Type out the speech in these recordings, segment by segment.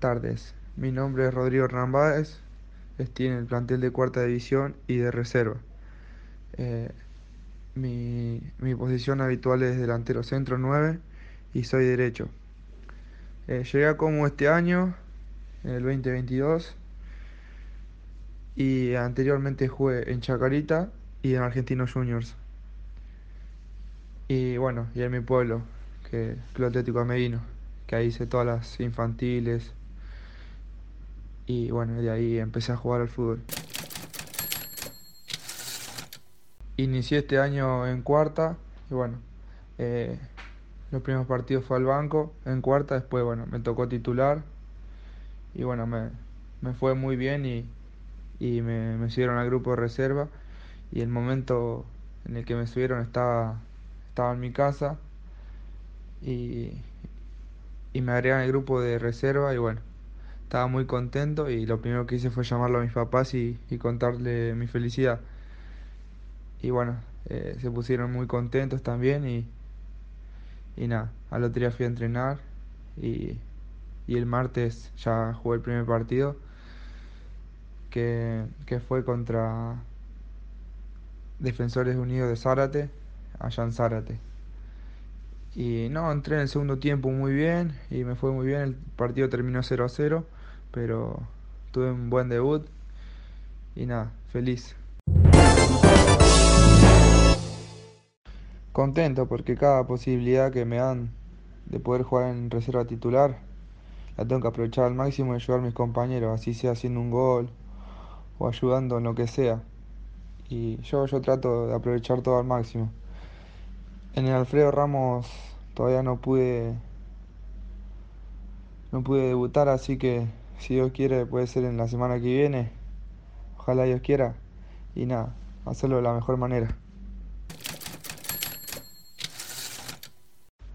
Tardes, mi nombre es Rodrigo Rambáez, estoy en el plantel de cuarta división y de reserva. Eh, mi, mi posición habitual es delantero centro 9 y soy derecho. Eh, llegué a Como este año, en el 2022, y anteriormente jugué en Chacarita y en Argentinos Juniors. Y bueno, y en mi pueblo, que Club Atlético Ameguino, que ahí hice todas las infantiles. Y bueno, de ahí empecé a jugar al fútbol. Inicié este año en cuarta y bueno, eh, los primeros partidos fue al banco en cuarta, después bueno, me tocó titular y bueno, me, me fue muy bien y, y me, me subieron al grupo de reserva y el momento en el que me subieron estaba, estaba en mi casa y, y me agregan al grupo de reserva y bueno, estaba muy contento y lo primero que hice fue llamarlo a mis papás y, y contarle mi felicidad. Y bueno, eh, se pusieron muy contentos también y, y nada, al otro día fui a entrenar y, y el martes ya jugué el primer partido que, que fue contra Defensores Unidos de Zárate, allá en Zárate. Y no, entré en el segundo tiempo muy bien y me fue muy bien. El partido terminó 0 a 0, pero tuve un buen debut y nada, feliz. Contento porque cada posibilidad que me dan de poder jugar en reserva titular la tengo que aprovechar al máximo y ayudar a mis compañeros, así sea haciendo un gol o ayudando en lo que sea. Y yo, yo trato de aprovechar todo al máximo. En el Alfredo Ramos todavía no pude no pude debutar, así que si Dios quiere puede ser en la semana que viene. Ojalá Dios quiera. Y nada, hacerlo de la mejor manera.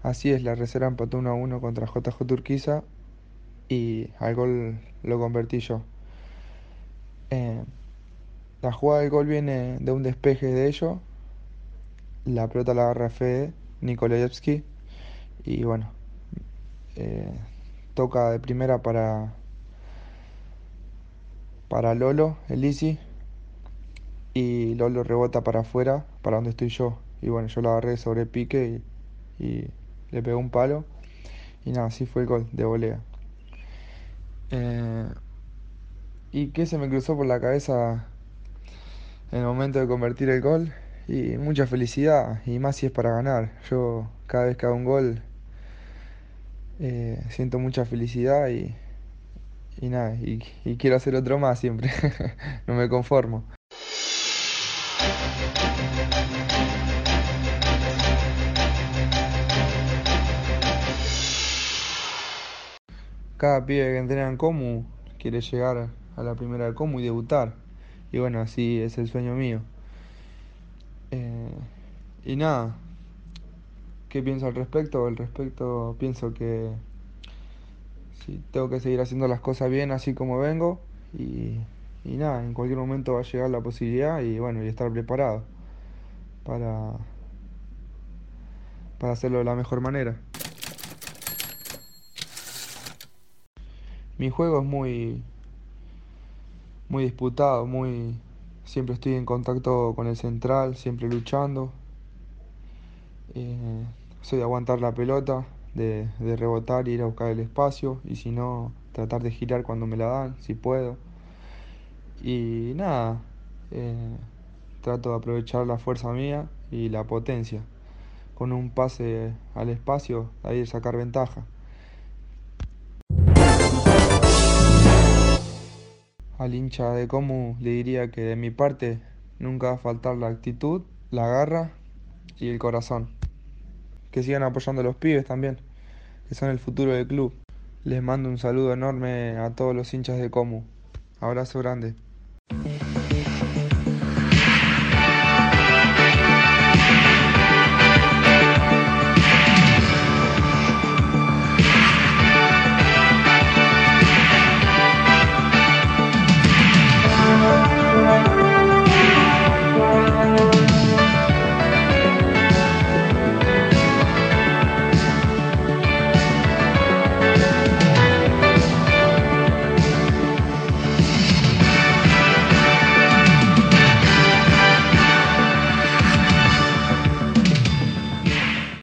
Así es, la reserva empató 1 a 1 contra JJ Turquiza y al gol lo convertí yo. Eh, la jugada del gol viene de un despeje de ellos. La pelota la agarra Fede Nikolaevski y bueno, eh, toca de primera para, para Lolo, Elisi, y Lolo rebota para afuera, para donde estoy yo. Y bueno, yo lo agarré sobre pique y, y le pegó un palo. Y nada, así fue el gol de volea. Eh, ¿Y qué se me cruzó por la cabeza en el momento de convertir el gol? Y mucha felicidad, y más si es para ganar. Yo cada vez que hago un gol eh, siento mucha felicidad y, y nada, y, quiero hacer otro más siempre. no me conformo. Cada pibe que entrena en Comu quiere llegar a la primera de Comu y debutar. Y bueno, así es el sueño mío. Eh, y nada, ¿qué pienso al respecto? Al respecto pienso que tengo que seguir haciendo las cosas bien así como vengo y, y nada, en cualquier momento va a llegar la posibilidad y bueno, y estar preparado para, para hacerlo de la mejor manera. Mi juego es muy muy disputado, muy siempre estoy en contacto con el central, siempre luchando. Eh, soy de aguantar la pelota, de, de rebotar ir a buscar el espacio y si no tratar de girar cuando me la dan, si puedo. Y nada, eh, trato de aprovechar la fuerza mía y la potencia. Con un pase al espacio, ahí sacar ventaja. Al hincha de Comu le diría que de mi parte nunca va a faltar la actitud, la garra y el corazón. Que sigan apoyando a los pibes también, que son el futuro del club. Les mando un saludo enorme a todos los hinchas de Comu. Abrazo grande.